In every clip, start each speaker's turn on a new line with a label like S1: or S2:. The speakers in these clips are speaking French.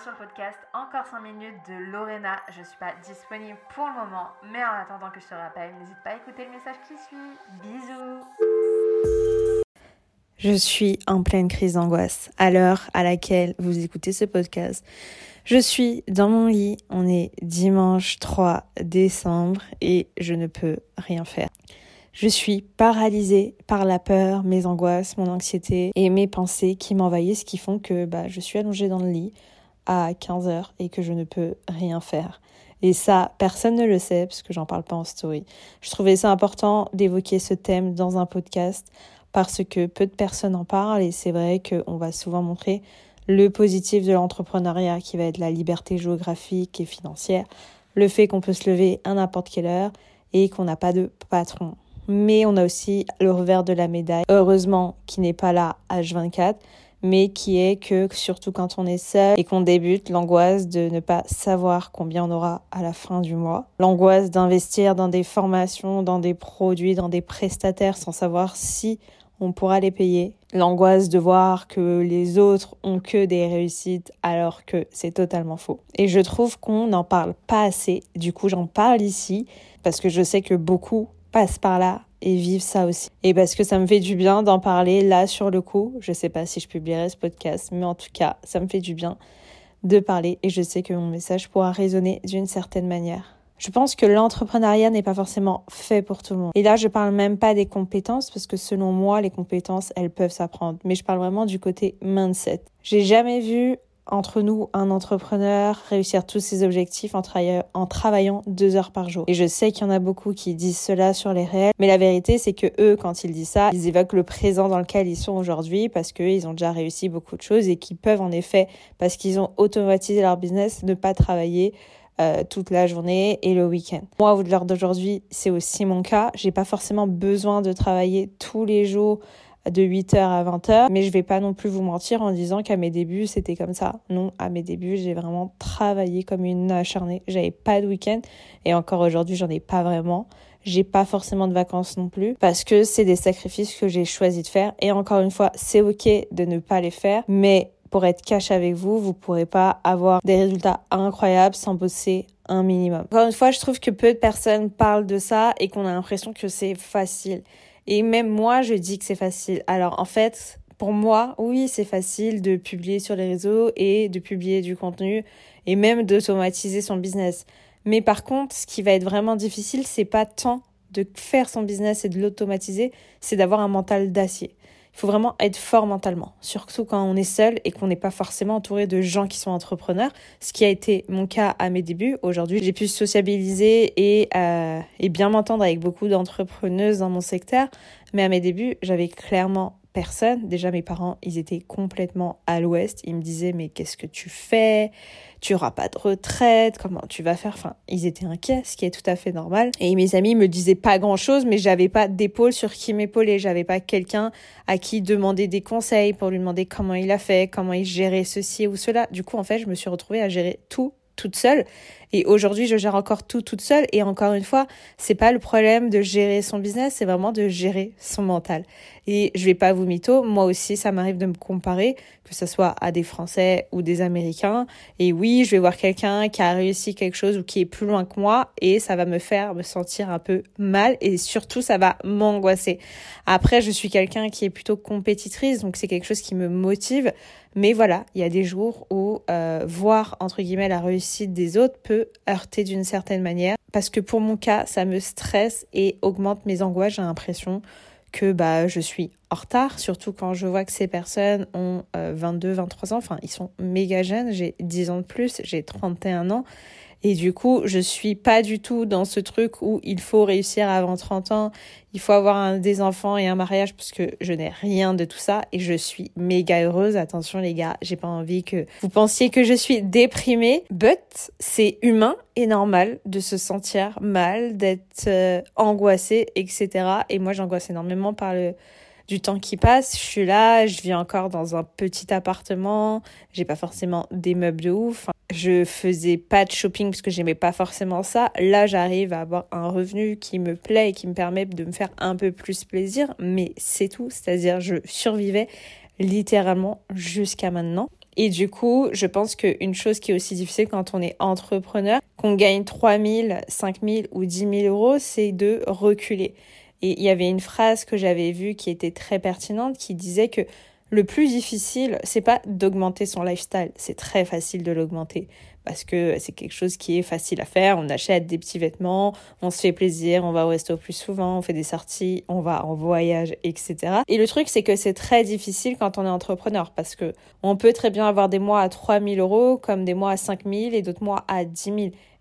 S1: sur le podcast Encore 5 minutes de Lorena. Je suis pas disponible pour le moment, mais en attendant que je te rappelle, n'hésite pas à écouter le message qui suit. Bisous
S2: Je suis en pleine crise d'angoisse à l'heure à laquelle vous écoutez ce podcast. Je suis dans mon lit, on est dimanche 3 décembre et je ne peux rien faire. Je suis paralysée par la peur, mes angoisses, mon anxiété et mes pensées qui m'envahissent, qui font que bah, je suis allongée dans le lit à 15 heures et que je ne peux rien faire. Et ça, personne ne le sait parce que j'en parle pas en story. Je trouvais ça important d'évoquer ce thème dans un podcast parce que peu de personnes en parlent et c'est vrai qu'on va souvent montrer le positif de l'entrepreneuriat qui va être la liberté géographique et financière, le fait qu'on peut se lever à n'importe quelle heure et qu'on n'a pas de patron mais on a aussi le revers de la médaille, heureusement qui n'est pas là H24, mais qui est que surtout quand on est seul et qu'on débute, l'angoisse de ne pas savoir combien on aura à la fin du mois, l'angoisse d'investir dans des formations, dans des produits, dans des prestataires sans savoir si on pourra les payer, l'angoisse de voir que les autres ont que des réussites alors que c'est totalement faux. Et je trouve qu'on n'en parle pas assez, du coup j'en parle ici parce que je sais que beaucoup passent par là et vivent ça aussi. Et parce que ça me fait du bien d'en parler là sur le coup. Je sais pas si je publierai ce podcast, mais en tout cas, ça me fait du bien de parler et je sais que mon message pourra résonner d'une certaine manière. Je pense que l'entrepreneuriat n'est pas forcément fait pour tout le monde. Et là, je parle même pas des compétences parce que selon moi, les compétences, elles peuvent s'apprendre. Mais je parle vraiment du côté mindset. J'ai jamais vu entre nous, un entrepreneur, réussir tous ses objectifs en, en, travaillant deux heures par jour. Et je sais qu'il y en a beaucoup qui disent cela sur les réels, mais la vérité, c'est que eux, quand ils disent ça, ils évoquent le présent dans lequel ils sont aujourd'hui parce qu'ils ont déjà réussi beaucoup de choses et qu'ils peuvent en effet, parce qu'ils ont automatisé leur business, ne pas travailler euh, toute la journée et le week-end. Moi, au l'heure d'aujourd'hui, c'est aussi mon cas. J'ai pas forcément besoin de travailler tous les jours de 8h à 20h. Mais je vais pas non plus vous mentir en disant qu'à mes débuts, c'était comme ça. Non, à mes débuts, j'ai vraiment travaillé comme une acharnée. J'avais pas de week-end. Et encore aujourd'hui, j'en ai pas vraiment. J'ai pas forcément de vacances non plus parce que c'est des sacrifices que j'ai choisi de faire. Et encore une fois, c'est ok de ne pas les faire, mais pour être cash avec vous, vous pourrez pas avoir des résultats incroyables sans bosser un minimum. Encore une fois, je trouve que peu de personnes parlent de ça et qu'on a l'impression que c'est facile. Et même moi, je dis que c'est facile. Alors en fait, pour moi, oui, c'est facile de publier sur les réseaux et de publier du contenu et même d'automatiser son business. Mais par contre, ce qui va être vraiment difficile, c'est pas tant de faire son business et de l'automatiser, c'est d'avoir un mental d'acier. Il faut vraiment être fort mentalement, surtout quand on est seul et qu'on n'est pas forcément entouré de gens qui sont entrepreneurs, ce qui a été mon cas à mes débuts. Aujourd'hui, j'ai pu sociabiliser et, euh, et bien m'entendre avec beaucoup d'entrepreneuses dans mon secteur, mais à mes débuts, j'avais clairement personne. Déjà, mes parents, ils étaient complètement à l'ouest. Ils me disaient, mais qu'est-ce que tu fais? Tu auras pas de retraite? Comment tu vas faire? Enfin, ils étaient inquiets, ce qui est tout à fait normal. Et mes amis me disaient pas grand-chose, mais j'avais pas d'épaule sur qui m'épauler. J'avais pas quelqu'un à qui demander des conseils pour lui demander comment il a fait, comment il gérait ceci ou cela. Du coup, en fait, je me suis retrouvée à gérer tout toute seule. Et aujourd'hui, je gère encore tout toute seule. Et encore une fois, c'est pas le problème de gérer son business, c'est vraiment de gérer son mental. Et je vais pas vous mytho, moi aussi, ça m'arrive de me comparer, que ce soit à des Français ou des Américains. Et oui, je vais voir quelqu'un qui a réussi quelque chose ou qui est plus loin que moi et ça va me faire me sentir un peu mal et surtout, ça va m'angoisser. Après, je suis quelqu'un qui est plutôt compétitrice, donc c'est quelque chose qui me motive. Mais voilà, il y a des jours où euh, voir entre guillemets la réussite des autres peut heurter d'une certaine manière. Parce que pour mon cas, ça me stresse et augmente mes angoisses. J'ai l'impression que bah, je suis en retard, surtout quand je vois que ces personnes ont 22, euh, 23 ans. Enfin, ils sont méga jeunes. J'ai 10 ans de plus, j'ai 31 ans. Et du coup, je suis pas du tout dans ce truc où il faut réussir avant 30 ans, il faut avoir un, des enfants et un mariage parce que je n'ai rien de tout ça et je suis méga heureuse. Attention les gars, j'ai pas envie que vous pensiez que je suis déprimée, but c'est humain et normal de se sentir mal, d'être euh, angoissée, etc. Et moi j'angoisse énormément par le du temps qui passe. Je suis là, je vis encore dans un petit appartement, j'ai pas forcément des meubles de ouf. Je faisais pas de shopping parce que j'aimais pas forcément ça. Là, j'arrive à avoir un revenu qui me plaît et qui me permet de me faire un peu plus plaisir, mais c'est tout. C'est-à-dire, je survivais littéralement jusqu'à maintenant. Et du coup, je pense qu'une chose qui est aussi difficile quand on est entrepreneur, qu'on gagne 3 000, 5 000 ou 10 000 euros, c'est de reculer. Et il y avait une phrase que j'avais vue qui était très pertinente qui disait que le plus difficile, c'est pas d'augmenter son lifestyle, c'est très facile de l'augmenter parce que c'est quelque chose qui est facile à faire. On achète des petits vêtements, on se fait plaisir, on va au resto plus souvent, on fait des sorties, on va en voyage, etc. Et le truc, c'est que c'est très difficile quand on est entrepreneur parce que on peut très bien avoir des mois à 3000 euros comme des mois à 5000 et d'autres mois à 10 000.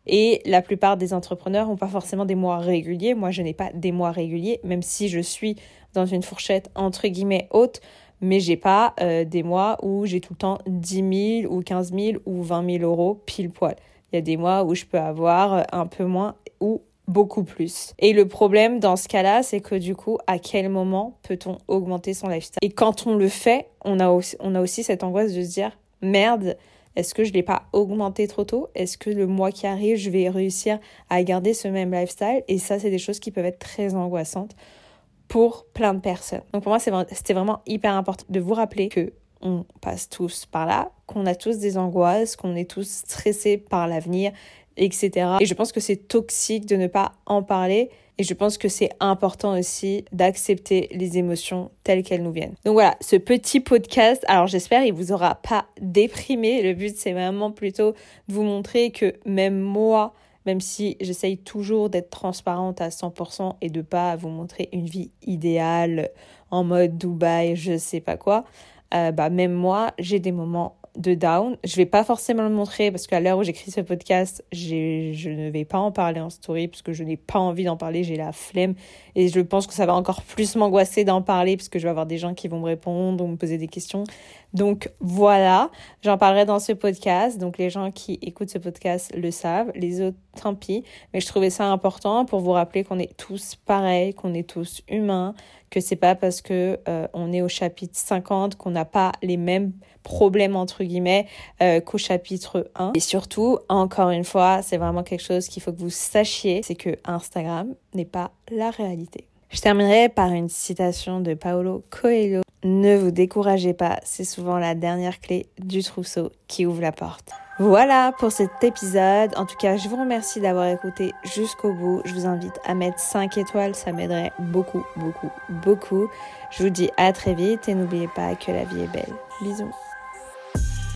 S2: Et la plupart des entrepreneurs n'ont pas forcément des mois réguliers. Moi, je n'ai pas des mois réguliers, même si je suis dans une fourchette entre guillemets haute mais j'ai pas euh, des mois où j'ai tout le temps 10 000 ou 15 000 ou 20 000 euros pile poil. Il y a des mois où je peux avoir euh, un peu moins ou beaucoup plus. Et le problème dans ce cas-là, c'est que du coup, à quel moment peut-on augmenter son lifestyle? Et quand on le fait, on a aussi, on a aussi cette angoisse de se dire merde, est-ce que je ne l'ai pas augmenté trop tôt? Est-ce que le mois qui arrive, je vais réussir à garder ce même lifestyle? Et ça, c'est des choses qui peuvent être très angoissantes pour plein de personnes. Donc pour moi, c'était vraiment hyper important de vous rappeler que on passe tous par là, qu'on a tous des angoisses, qu'on est tous stressés par l'avenir, etc. Et je pense que c'est toxique de ne pas en parler. Et je pense que c'est important aussi d'accepter les émotions telles qu'elles nous viennent. Donc voilà, ce petit podcast, alors j'espère il vous aura pas déprimé. Le but c'est vraiment plutôt de vous montrer que même moi, même si j'essaye toujours d'être transparente à 100% et de pas vous montrer une vie idéale en mode Dubaï, je sais pas quoi. Euh, bah même moi, j'ai des moments de down. Je vais pas forcément le montrer parce qu'à l'heure où j'écris ce podcast, je ne vais pas en parler en story parce que je n'ai pas envie d'en parler, j'ai la flemme et je pense que ça va encore plus m'angoisser d'en parler parce que je vais avoir des gens qui vont me répondre ou me poser des questions. Donc voilà, j'en parlerai dans ce podcast. Donc les gens qui écoutent ce podcast le savent, les autres tant pis, mais je trouvais ça important pour vous rappeler qu'on est tous pareils, qu'on est tous humains, que c'est pas parce que euh, on est au chapitre 50 qu'on n'a pas les mêmes problème entre guillemets euh, qu'au chapitre 1. Et surtout, encore une fois, c'est vraiment quelque chose qu'il faut que vous sachiez, c'est que Instagram n'est pas la réalité. Je terminerai par une citation de Paolo Coelho. Ne vous découragez pas, c'est souvent la dernière clé du trousseau qui ouvre la porte. Voilà pour cet épisode. En tout cas, je vous remercie d'avoir écouté jusqu'au bout. Je vous invite à mettre 5 étoiles, ça m'aiderait beaucoup, beaucoup, beaucoup. Je vous dis à très vite et n'oubliez pas que la vie est belle. Bisous.